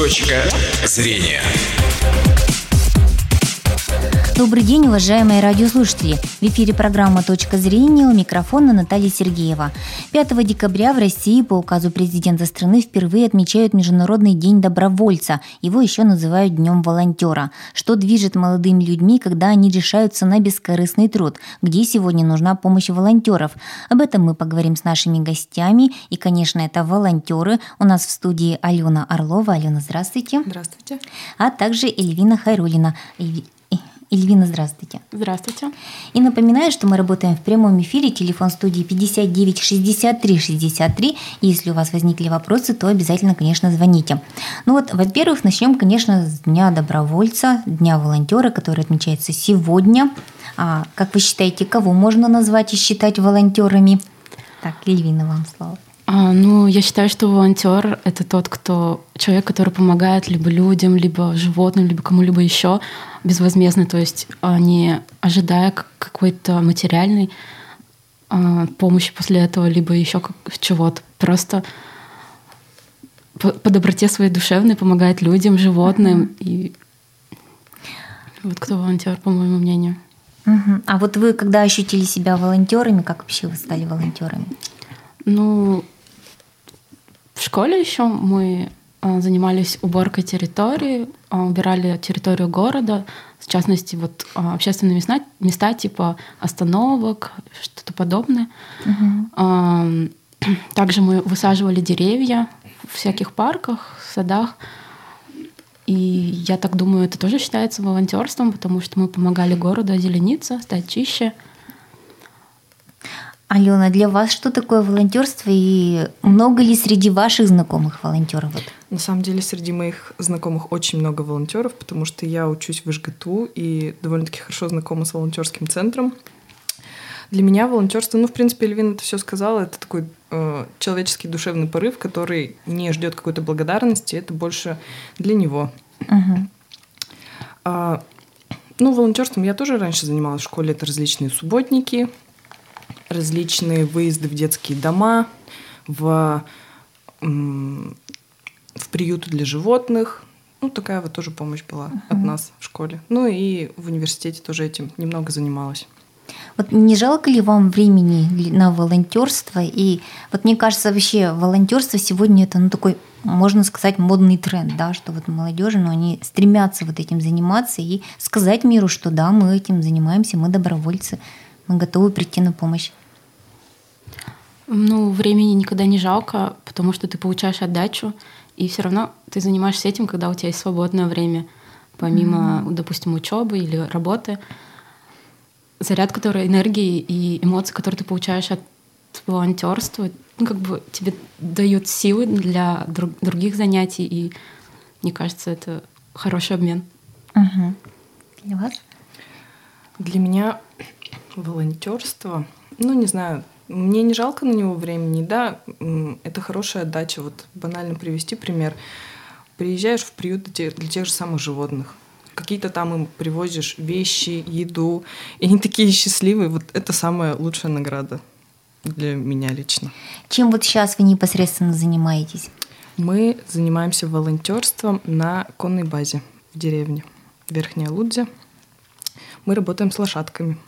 Точка зрения. Добрый день, уважаемые радиослушатели. В эфире программа «Точка зрения» у микрофона Наталья Сергеева. 5 декабря в России по указу президента страны впервые отмечают Международный день добровольца. Его еще называют Днем волонтера. Что движет молодыми людьми, когда они решаются на бескорыстный труд? Где сегодня нужна помощь волонтеров? Об этом мы поговорим с нашими гостями. И, конечно, это волонтеры. У нас в студии Алена Орлова. Алена, здравствуйте. Здравствуйте. А также Эльвина Хайрулина. Эльвина, здравствуйте. Здравствуйте. И напоминаю, что мы работаем в прямом эфире. Телефон студии 59 63 63. Если у вас возникли вопросы, то обязательно, конечно, звоните. Ну вот, во-первых, начнем, конечно, с Дня добровольца, Дня волонтера, который отмечается сегодня. А, как вы считаете, кого можно назвать и считать волонтерами? Так, Эльвина, вам слово. А, ну, я считаю, что волонтер это тот, кто человек, который помогает либо людям, либо животным, либо кому-либо еще безвозмездно, то есть а, не ожидая какой-то материальной а, помощи после этого, либо еще чего-то. Просто по, по доброте своей душевной помогает людям, животным. Uh-huh. И вот кто волонтер, по моему мнению. Uh-huh. А вот вы, когда ощутили себя волонтерами, как вообще вы стали волонтерами? Ну, в школе еще мы а, занимались уборкой территории, а, убирали территорию города, в частности, вот а, общественные места, места типа остановок, что-то подобное. Угу. Также мы высаживали деревья в всяких парках, садах. И я так думаю, это тоже считается волонтерством, потому что мы помогали городу озелениться, стать чище. Алена, для вас что такое волонтерство и много ли среди ваших знакомых волонтеров? На самом деле среди моих знакомых очень много волонтеров, потому что я учусь в ЖГТУ и довольно-таки хорошо знакома с волонтерским центром. Для меня волонтерство, ну, в принципе, Эльвина это все сказала, это такой э, человеческий душевный порыв, который не ждет какой-то благодарности, это больше для него. Uh-huh. А, ну, волонтерством я тоже раньше занималась в школе, это различные субботники, различные выезды в детские дома, в, в приюты для животных. Ну, такая вот тоже помощь была uh-huh. от нас в школе. Ну и в университете тоже этим немного занималась. Вот не жалко ли вам времени на волонтерство? И вот мне кажется, вообще волонтерство сегодня это ну, такой, можно сказать, модный тренд, да, что вот молодежи, но ну, они стремятся вот этим заниматься и сказать миру, что да, мы этим занимаемся, мы добровольцы, мы готовы прийти на помощь. Ну, времени никогда не жалко, потому что ты получаешь отдачу, и все равно ты занимаешься этим, когда у тебя есть свободное время, помимо, mm-hmm. допустим, учебы или работы. Заряд, который энергии и эмоции, которые ты получаешь от волонтерства, ну, как бы тебе дают силы для друг, других занятий, и мне кажется, это хороший обмен. Угу. Для вас? Для меня волонтерство, ну, не знаю, мне не жалко на него времени, да, это хорошая отдача. Вот банально привести пример. Приезжаешь в приют для тех же самых животных, какие-то там им привозишь вещи, еду, и они такие счастливые. Вот это самая лучшая награда для меня лично. Чем вот сейчас вы непосредственно занимаетесь? Мы занимаемся волонтерством на конной базе в деревне Верхняя Лудзя. Мы работаем с лошадками.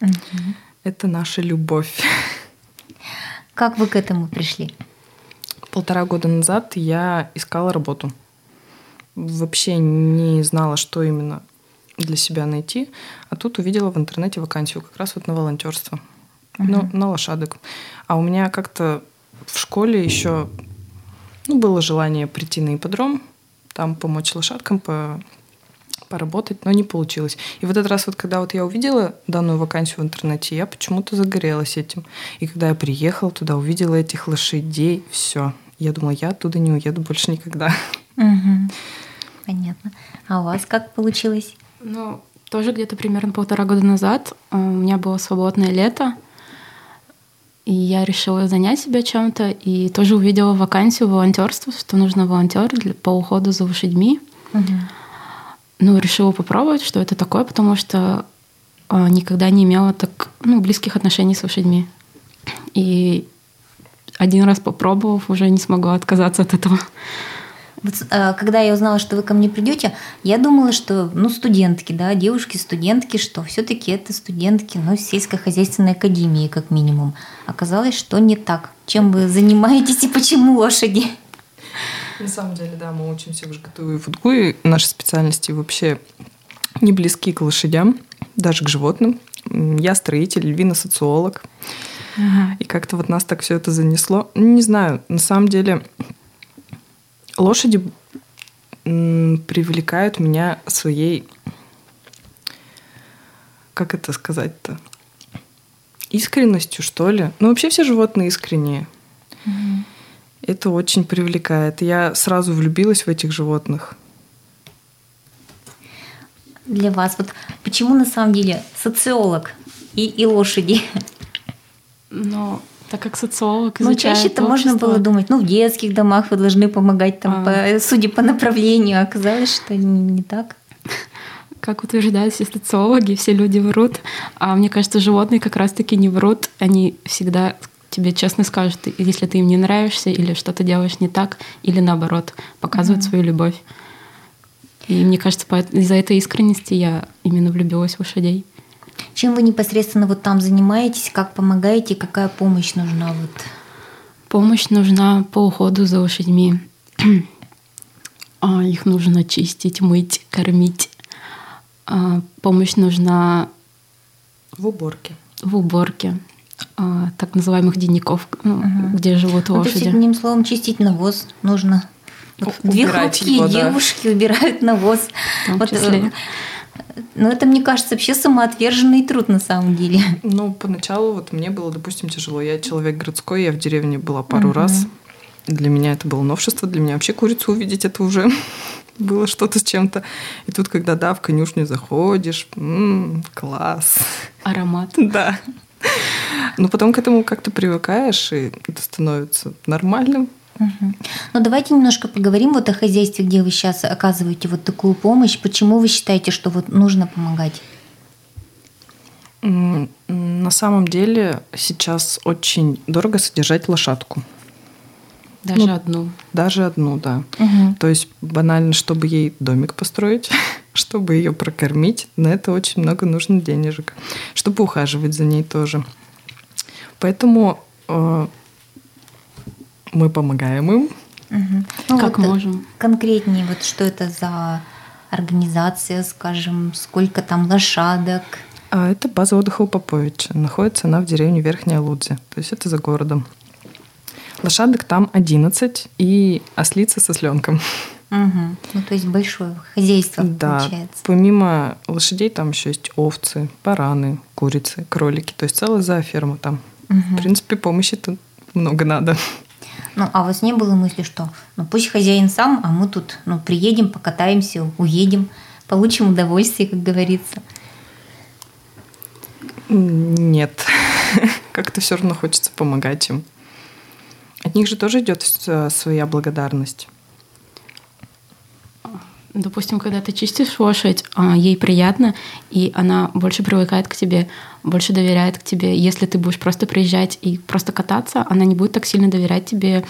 Угу. Это наша любовь. Как вы к этому пришли? Полтора года назад я искала работу. Вообще не знала, что именно для себя найти. А тут увидела в интернете вакансию как раз вот на волонтерство. Uh-huh. Ну, на лошадок. А у меня как-то в школе еще ну, было желание прийти на ипподром, там помочь лошадкам, по поработать, но не получилось. И в этот раз, вот когда вот я увидела данную вакансию в интернете, я почему-то загорелась этим. И когда я приехала туда, увидела этих лошадей, все. Я думала, я оттуда не уеду больше никогда. Угу. Понятно. А у вас как получилось? Ну, тоже где-то примерно полтора года назад э, у меня было свободное лето, и я решила занять себя чем-то, и тоже увидела вакансию волонтерства, что нужно волонтер для, по уходу за лошадьми. Угу ну, решила попробовать, что это такое, потому что а, никогда не имела так ну, близких отношений с лошадьми. И один раз попробовав, уже не смогла отказаться от этого. Вот, э, когда я узнала, что вы ко мне придете, я думала, что, ну, студентки, да, девушки-студентки, что все-таки это студентки, ну, сельскохозяйственной академии, как минимум. Оказалось, что не так. Чем вы занимаетесь и почему лошади? На самом деле, да, мы учимся в ЖГТУ и ФУДГУ, и наши специальности вообще не близки к лошадям, даже к животным. Я строитель, Львина социолог. Ага. И как-то вот нас так все это занесло. Не знаю, на самом деле лошади привлекают меня своей, как это сказать-то, искренностью, что ли. Ну, вообще все животные искренние. Угу. Это очень привлекает. Я сразу влюбилась в этих животных. Для вас вот почему на самом деле социолог и, и лошади? Ну, так как социолог Ну, чаще-то можно было думать, ну, в детских домах вы должны помогать, там, а. по, судя по направлению, а оказалось, что не, не так. Как утверждают все социологи, все люди врут. А мне кажется, животные как раз-таки не врут. Они всегда тебе честно скажут, если ты им не нравишься, или что-то делаешь не так, или наоборот, показывают mm-hmm. свою любовь. И мне кажется, из-за этой искренности я именно влюбилась в лошадей. Чем вы непосредственно вот там занимаетесь, как помогаете, какая помощь нужна? Вот? Помощь нужна по уходу за лошадьми. А, их нужно чистить, мыть, кормить. А, помощь нужна в уборке. В уборке так называемых денников, ну, угу. где живут лошади. Ну, то есть, одним словом, чистить навоз нужно. Вот две хрупкие его, девушки да. убирают навоз. Вот, числе. Ну, это, мне кажется, вообще самоотверженный труд на самом деле. Ну, поначалу вот мне было, допустим, тяжело. Я человек городской, я в деревне была пару угу. раз. Для меня это было новшество. Для меня вообще курицу увидеть это уже было что-то с чем-то. И тут, когда, да, в конюшню заходишь, м-м, класс. Аромат. Да. Но потом к этому как-то привыкаешь, и это становится нормальным. Угу. Ну давайте немножко поговорим вот о хозяйстве, где вы сейчас оказываете вот такую помощь. Почему вы считаете, что вот нужно помогать? На самом деле сейчас очень дорого содержать лошадку. Даже ну, одну. Даже одну, да. Угу. То есть банально, чтобы ей домик построить, чтобы ее прокормить, на это очень много нужно денежек. Чтобы ухаживать за ней тоже. Поэтому э, мы помогаем им. Угу. Ну, как вот можем. Конкретнее, вот что это за организация, скажем, сколько там лошадок? А это база отдыха у Поповича. Находится она в деревне Верхняя Лудзя. То есть это за городом. Лошадок там 11 и ослица со сленком. Угу. Ну, то есть большое хозяйство да. получается. Помимо лошадей там еще есть овцы, бараны, курицы, кролики. То есть целая зооферма там. Угу. В принципе, помощи тут много надо. Ну, а у вас не было мысли, что ну пусть хозяин сам, а мы тут ну, приедем, покатаемся, уедем, получим удовольствие, как говорится? Нет. Как-то все равно хочется помогать им. От них же тоже идет своя благодарность. Допустим, когда ты чистишь лошадь, а, ей приятно, и она больше привыкает к тебе, больше доверяет к тебе. Если ты будешь просто приезжать и просто кататься, она не будет так сильно доверять тебе,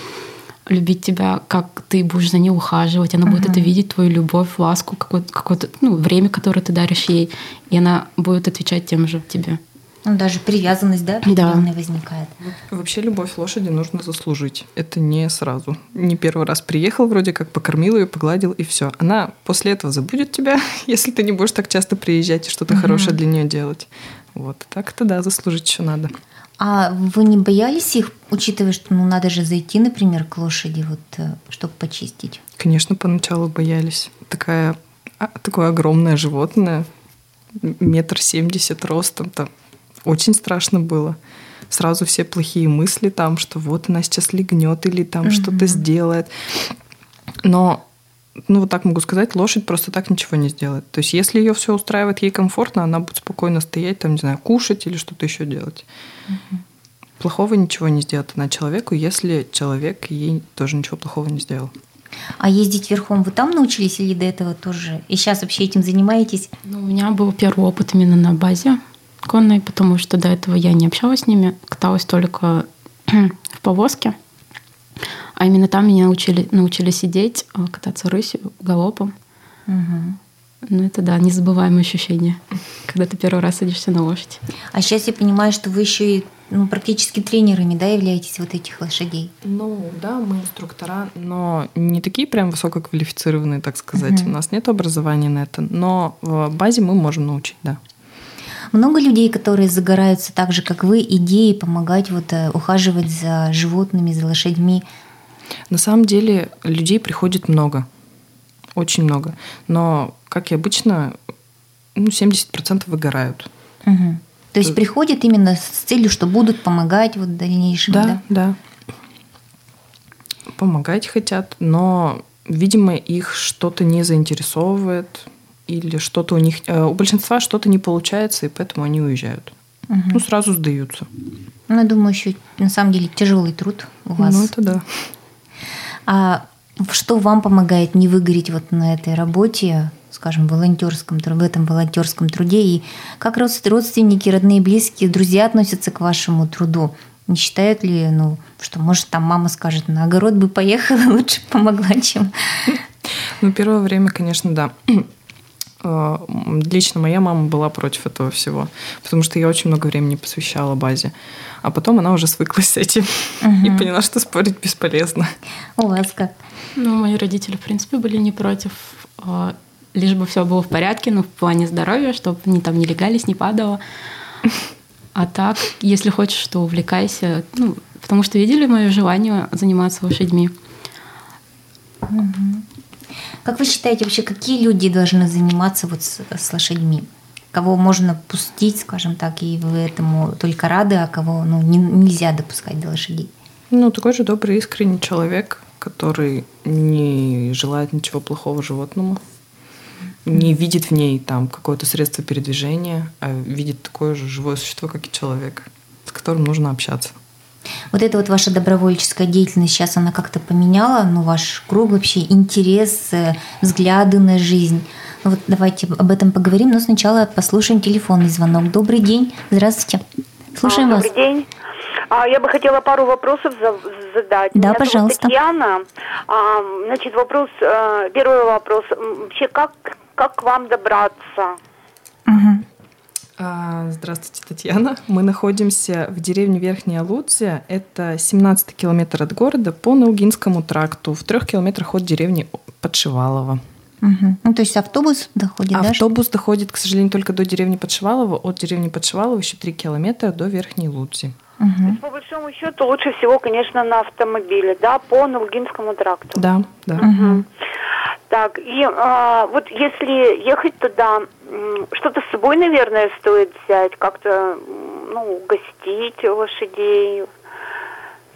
любить тебя, как ты будешь за ней ухаживать. Она uh-huh. будет это видеть, твою любовь, ласку, какое-то, какое-то ну, время, которое ты даришь ей, и она будет отвечать тем же тебе. Ну, даже привязанность, да, да. возникает. Вообще любовь лошади нужно заслужить. Это не сразу. Не первый раз приехал, вроде как покормил ее, погладил, и все. Она после этого забудет тебя, если ты не будешь так часто приезжать и что-то угу. хорошее для нее делать. Вот. Так-то да, заслужить еще надо. А вы не боялись их, учитывая, что ну, надо же зайти, например, к лошади, вот, э, чтобы почистить? Конечно, поначалу боялись. Такая, а, такое огромное животное, метр семьдесят ростом, там очень страшно было. Сразу все плохие мысли там, что вот она сейчас легнет или там угу. что-то сделает. Но ну вот так могу сказать, лошадь просто так ничего не сделает. То есть если ее все устраивает, ей комфортно, она будет спокойно стоять, там, не знаю, кушать или что-то еще делать. Угу. Плохого ничего не сделает она человеку, если человек ей тоже ничего плохого не сделал. А ездить верхом вы там научились или до этого тоже? И сейчас вообще этим занимаетесь? Ну, у меня был первый опыт именно на базе конной, потому что до этого я не общалась с ними, каталась только в повозке. А именно там меня научили, научили сидеть, а, кататься рысью, галопом. Мгм. Ну, это да, незабываемое ощущение, когда ты первый раз садишься на лошадь. А сейчас я понимаю, что вы еще и ну, практически тренерами, да, являетесь вот этих лошадей. Ну, да, мы инструктора, но не такие прям высококвалифицированные, так сказать. Мгм. У нас нет образования на это, но в базе мы можем научить, да. Много людей, которые загораются так же, как вы, идеей помогать вот э, ухаживать за животными, за лошадьми. На самом деле людей приходит много, очень много. Но, как и обычно, ну, 70% выгорают. Мгм. То есть Э. приходят именно с целью, что будут помогать вот в дальнейшем, да? Да, да. Помогать хотят, но, видимо, их что-то не заинтересовывает или что-то у них... э, У большинства что-то не получается, и поэтому они уезжают. Мгм. Ну, сразу сдаются. Ну, я думаю, еще на самом деле тяжелый труд у вас. Ну, это да. А что вам помогает не выгореть вот на этой работе, скажем, волонтерском, в этом волонтерском труде? И как род- родственники, родные, близкие, друзья относятся к вашему труду? Не считают ли, ну, что, может, там мама скажет, на огород бы поехала, лучше помогла, чем... Ну, первое время, конечно, да. Э, Лично моя мама была против этого всего, потому что я очень много времени посвящала базе. А потом она уже свыклась с этим и поняла, что спорить бесполезно. У вас как? Ну, мои родители, в принципе, были не против, а, лишь бы все было в порядке, ну, в плане здоровья, чтобы ни там не легались, не падало. А так, если хочешь, то увлекайся, ну, потому что видели мое желание заниматься лошадьми. Как вы считаете вообще, какие люди должны заниматься вот с, с лошадьми? Кого можно пустить, скажем так, и вы этому только рады, а кого ну, не- нельзя допускать до лошадей? Ну, такой же добрый, искренний человек, который не желает ничего плохого животному, не видит в ней там какое-то средство передвижения, а видит такое же живое существо, как и человек, с которым нужно общаться. Вот эта вот ваша добровольческая деятельность сейчас, она как-то поменяла, ну, ваш круг вообще, интерес, э, взгляды на жизнь. Ну, вот давайте об этом поговорим, но сначала послушаем телефонный звонок. Добрый день, здравствуйте. Слушаем А, вас. Добрый день. А, Я бы хотела пару вопросов за- задать. Да, Меня пожалуйста. Татьяна. А, Значит, вопрос, э, первый вопрос. Вообще, как, как к вам добраться? Мгм. А, Здравствуйте, Татьяна. Мы находимся в деревне Верхняя Лудзия. Это 17 километр от города по Наугинскому тракту, в трех километрах от деревни Подшивалово. Мгм. Ну, то есть автобус доходит, да? Автобус доходит, к сожалению, только до деревни Подшивалова. От деревни Подшивалова еще 3 километра до Верхней Лудзи. Мгм. По большому счету, лучше всего, конечно, на автомобиле, да, по Наугинскому тракту. Да, да. Мгм. Так, и а, вот если ехать туда, что-то с собой, наверное, стоит взять, как-то, ну, угостить лошадей.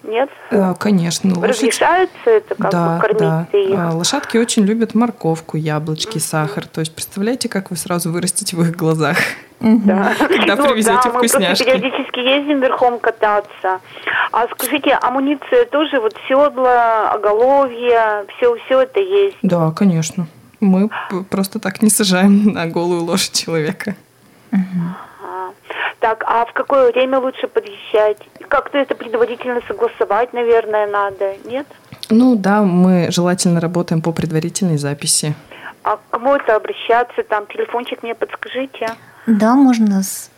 Нет? Э, Конечно, лошадь. Разрешается это как да, бы кормить да. их? А, Лошадки очень любят морковку, яблочки, сахар. То есть представляете, как вы сразу вырастете в их глазах. Да. Когда Ну, привезете да, мы периодически ездим верхом кататься. А скажите, амуниция тоже, вот седла, оголовье, все, все это есть? Да, конечно. Мы просто так не сажаем на голую лошадь человека. Так, а в какое время лучше подъезжать? Как-то это предварительно согласовать, наверное, надо, нет? Ну да, мы желательно работаем по предварительной записи. А к кому это обращаться? Там телефончик мне подскажите. Да, можно с...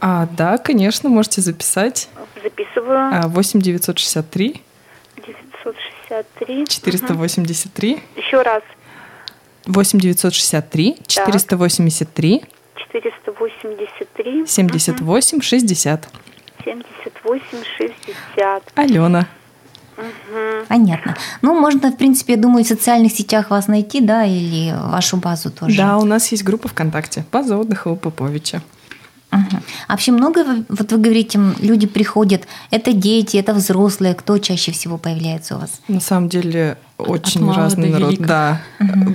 А, да, конечно, можете записать. Записываю. А, 8 963 963. 483 Еще раз. 8 963 483 483. 78 60. 78, 60. Алена. Понятно. Ну, можно, в принципе, я думаю, в социальных сетях вас найти, да, или вашу базу тоже. Да, у нас есть группа ВКонтакте. База отдыха у Поповича. А вообще много, вот вы говорите, люди приходят, это дети, это взрослые, кто чаще всего появляется у вас? На самом деле очень мала разный народ. Да,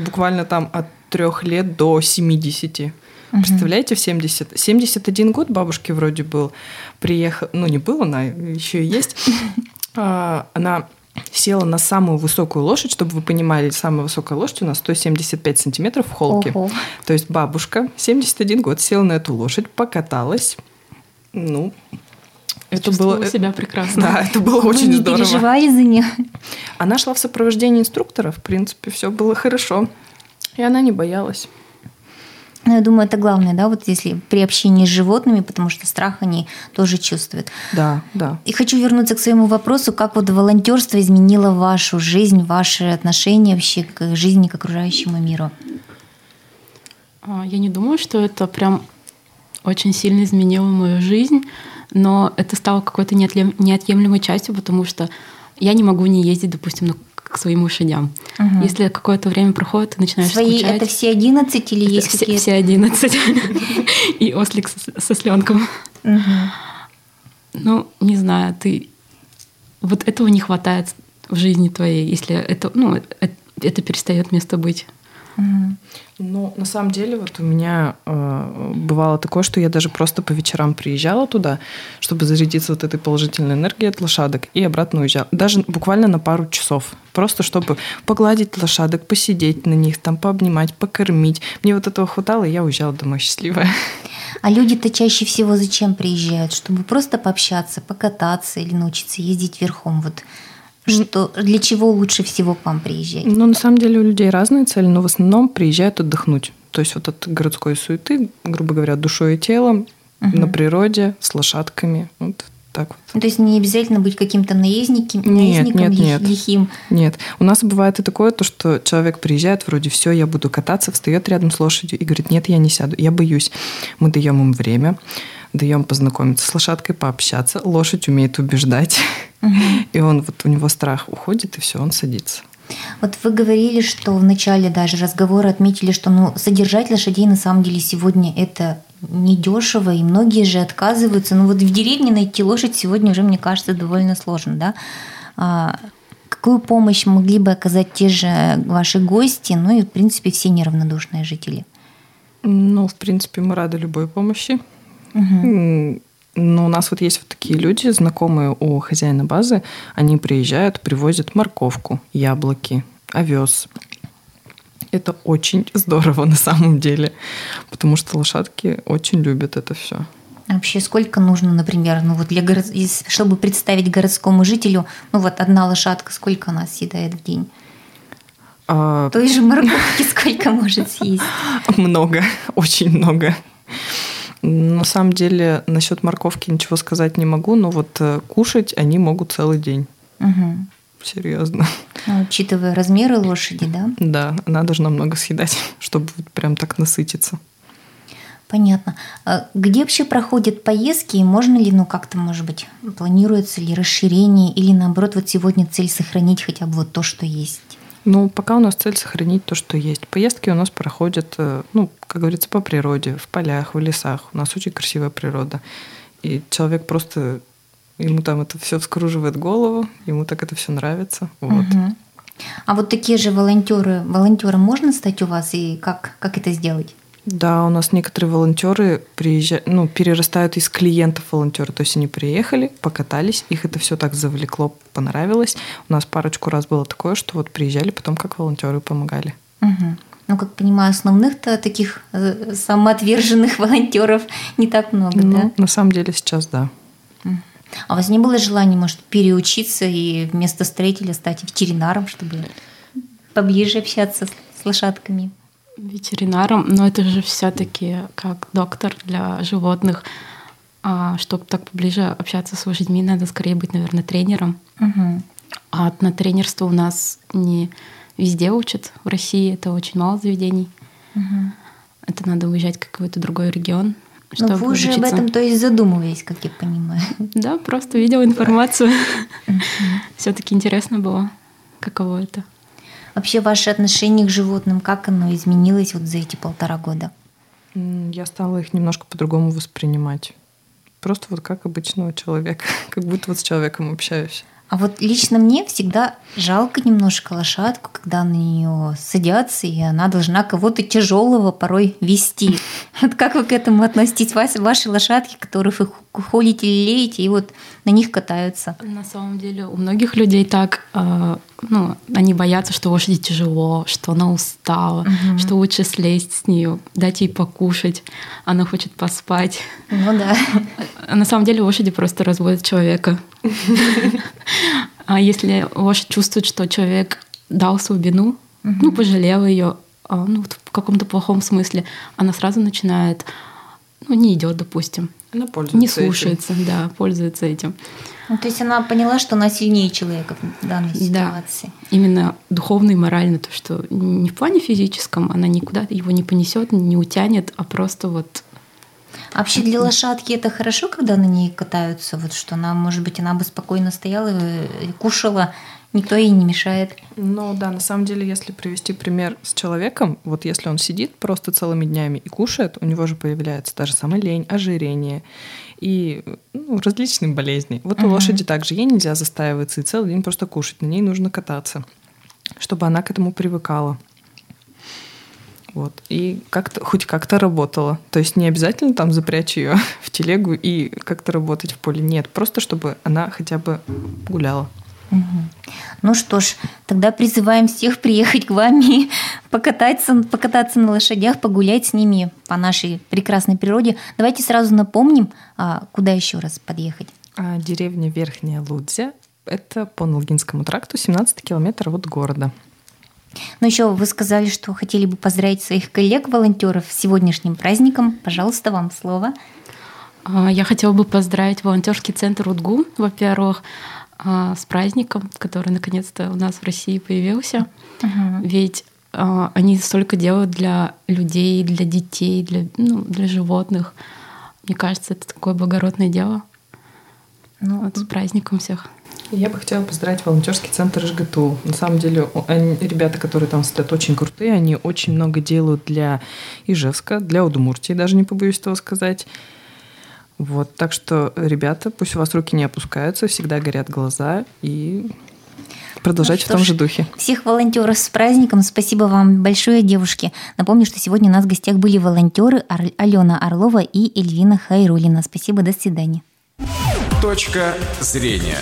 буквально там от трех лет до 70. Представляете, в 70. 71 год бабушке вроде был. Приехал, ну не был, она еще и есть. А, Она села на самую высокую лошадь, чтобы вы понимали, самая высокая лошадь у нас 175 сантиметров в холке. Ого. То есть бабушка 71 год села на эту лошадь, покаталась, ну, Это было... себя прекрасно. Да, это было Вы очень не здорово. переживали за нее? Она шла в сопровождении инструктора, в принципе, все было хорошо. И она не боялась. Ну, я думаю, это главное, да, вот если при общении с животными, потому что страх они тоже чувствуют. Да, да. И хочу вернуться к своему вопросу, как вот волонтерство изменило вашу жизнь, ваши отношения вообще к жизни, к окружающему миру? А, Я не думаю, что это прям очень сильно изменило мою жизнь, но это стало какой-то неотъемлемой частью, потому что я не могу не ездить, допустим, ну, к своим лошадям. Мгм. Если какое-то время проходит, ты начинаешь Свои скучать. это все 11 или Это есть все, какие-то? все 11. И ослик со, сленком. Ну, не знаю, ты... Вот этого не хватает в жизни твоей, если это, ну, это, это перестает место быть. Ну, на самом деле, вот у меня э, бывало такое, что я даже просто по вечерам приезжала туда, чтобы зарядиться вот этой положительной энергией от лошадок, и обратно уезжала. Даже буквально на пару часов. Просто чтобы погладить лошадок, посидеть на них, там пообнимать, покормить. Мне вот этого хватало, и я уезжала домой счастливая. А люди-то чаще всего зачем приезжают? Чтобы просто пообщаться, покататься или научиться ездить верхом? Вот что, для чего лучше всего к вам приезжать? Ну, на самом деле у людей разные цели, но в основном приезжают отдохнуть. То есть вот от городской суеты, грубо говоря, душой и телом, на природе, с лошадками. Вот так вот. Ну, то есть не обязательно быть каким-то наездником, Нет, наездником нет, нет. лихим. Нет, у нас бывает и такое, то, что человек приезжает, вроде все, я буду кататься, встает рядом с лошадью и говорит, нет, я не сяду, я боюсь. Мы даем им время, даем познакомиться с лошадкой, пообщаться. Лошадь умеет убеждать, и он вот у него страх уходит, и все, он садится. Вот вы говорили, что в начале даже разговора отметили, что ну, содержать лошадей на самом деле сегодня это недешево, и многие же отказываются. Ну вот в деревне найти лошадь сегодня уже, мне кажется, довольно сложно, да? А, какую помощь могли бы оказать те же ваши гости, ну и, в принципе, все неравнодушные жители? Ну, в принципе, мы рады любой помощи. Но у нас вот есть вот такие люди, знакомые у хозяина базы, они приезжают, привозят морковку, яблоки, овес. Это очень здорово на самом деле, потому что лошадки очень любят это все. А Вообще, сколько нужно, например, ну вот для город... чтобы представить городскому жителю, ну вот одна лошадка, сколько она съедает в день? Той же морковки сколько может съесть? много, очень много. На самом деле, насчет морковки ничего сказать не могу, но вот э, кушать они могут целый день. Мгм. Серьезно. Ну, учитывая размеры лошади, да? Да, она должна много съедать, чтобы прям так насытиться. Понятно. А Где вообще проходят поездки и можно ли, ну как-то, может быть, планируется ли расширение или наоборот вот сегодня цель сохранить хотя бы вот то, что есть? Ну, пока у нас цель сохранить то, что есть. Поездки у нас проходят, э, ну, как говорится, по природе, в полях, в лесах. У нас очень красивая природа. И человек просто, ему там это все вскруживает голову, ему так это все нравится. Вот. Мгм. А вот такие же волонтеры, волонтером можно стать у вас и как, как это сделать? Да, у нас некоторые волонтеры приезжают, ну, перерастают из клиентов волонтера. То есть они приехали, покатались, их это все так завлекло, понравилось. У нас парочку раз было такое, что вот приезжали, потом как волонтеры помогали. Мгм. Ну, как понимаю, основных-то таких э, самоотверженных волонтеров не так много, Ну, да? на самом деле сейчас да. А у вас не было желания, может, переучиться и вместо строителя стать ветеринаром, чтобы поближе общаться с лошадками? Ветеринаром, но это же все-таки как доктор для животных. А чтобы так поближе общаться с лошадьми, надо скорее быть, наверное, тренером. Мгм. А на тренерство у нас не везде учат. В России это очень мало заведений. Мгм. Это надо уезжать в какой-то другой регион, Ну, чтобы вы уже об учиться. этом, то есть, задумывались, как я понимаю. Да, просто видела информацию. Все-таки интересно было, каково это. Вообще, ваше отношение к животным, как оно изменилось вот за эти полтора года? Я стала их немножко по-другому воспринимать. Просто вот как обычного человека, как будто вот с человеком общаюсь. А вот лично мне всегда жалко немножко лошадку, когда на нее садятся, и она должна кого-то тяжелого порой вести. Вот как вы к этому относитесь? Вас- Ваши лошадки, которых вы холите, лелеете, и вот на них катаются. На самом деле у многих людей так, э, ну, они боятся, что лошади тяжело, что она устала, Мгм. что лучше слезть с нее, дать ей покушать, она хочет поспать. Ну да. А на самом деле лошади просто разводят человека. А если лошадь чувствует, что человек дал слабину, ну, пожалел ее, ну, вот в каком-то плохом смысле, она сразу начинает, ну, не идет, допустим, Она пользуется не этим. слушается, да, пользуется этим. Ну, то есть она поняла, что она сильнее человека в данной Да. ситуации. Именно духовно и морально, то, что не в плане физическом, она никуда его не понесет, не утянет, а просто вот А Вообще для лошадки это хорошо, когда на ней катаются, вот что она, может быть, она бы спокойно стояла и кушала, никто ей не мешает. Ну да, на самом деле, если привести пример с человеком, вот если он сидит просто целыми днями и кушает, у него же появляется та же самая лень, ожирение и ну, различные болезни. Вот у Мгм. лошади также ей нельзя застаиваться и целый день просто кушать, на ней нужно кататься, чтобы она к этому привыкала. Вот. И как-то, хоть как-то работала. То есть не обязательно там запрячь ее в телегу и как-то работать в поле. Нет, просто чтобы она хотя бы гуляла. Ну что ж, тогда призываем всех приехать к вам и покататься, покататься на лошадях, погулять с ними по нашей прекрасной природе. Давайте сразу напомним, а, куда еще раз подъехать. А деревня Верхняя Лудзя — это по Нолгинскому тракту, 17 километров от города. Но еще вы сказали, что хотели бы поздравить своих коллег-волонтеров с сегодняшним праздником. Пожалуйста, вам слово. А, Я хотела бы поздравить волонтерский центр УДГУ, во-первых, с праздником, который наконец-то у нас в России появился. Ведь а, они столько делают для людей, для детей, для, ну, для животных. Мне кажется, это такое благородное дело. Ну, Вот с праздником всех. Я бы хотела поздравить волонтерский центр ЖГТУ. На самом деле, они- ребята, которые там стоят, очень крутые. Они очень много делают для Ижевска, для Удмуртии, даже не побоюсь этого сказать. Вот, так что, ребята, пусть у вас руки не опускаются, всегда горят глаза и продолжайте Ну в том ж, же духе. Всех волонтеров с праздником. Спасибо вам большое, девушки. Напомню, что сегодня у нас в гостях были волонтеры Ар- Алена Орлова и Эльвина Хайрулина. Спасибо, до свидания. Точка зрения.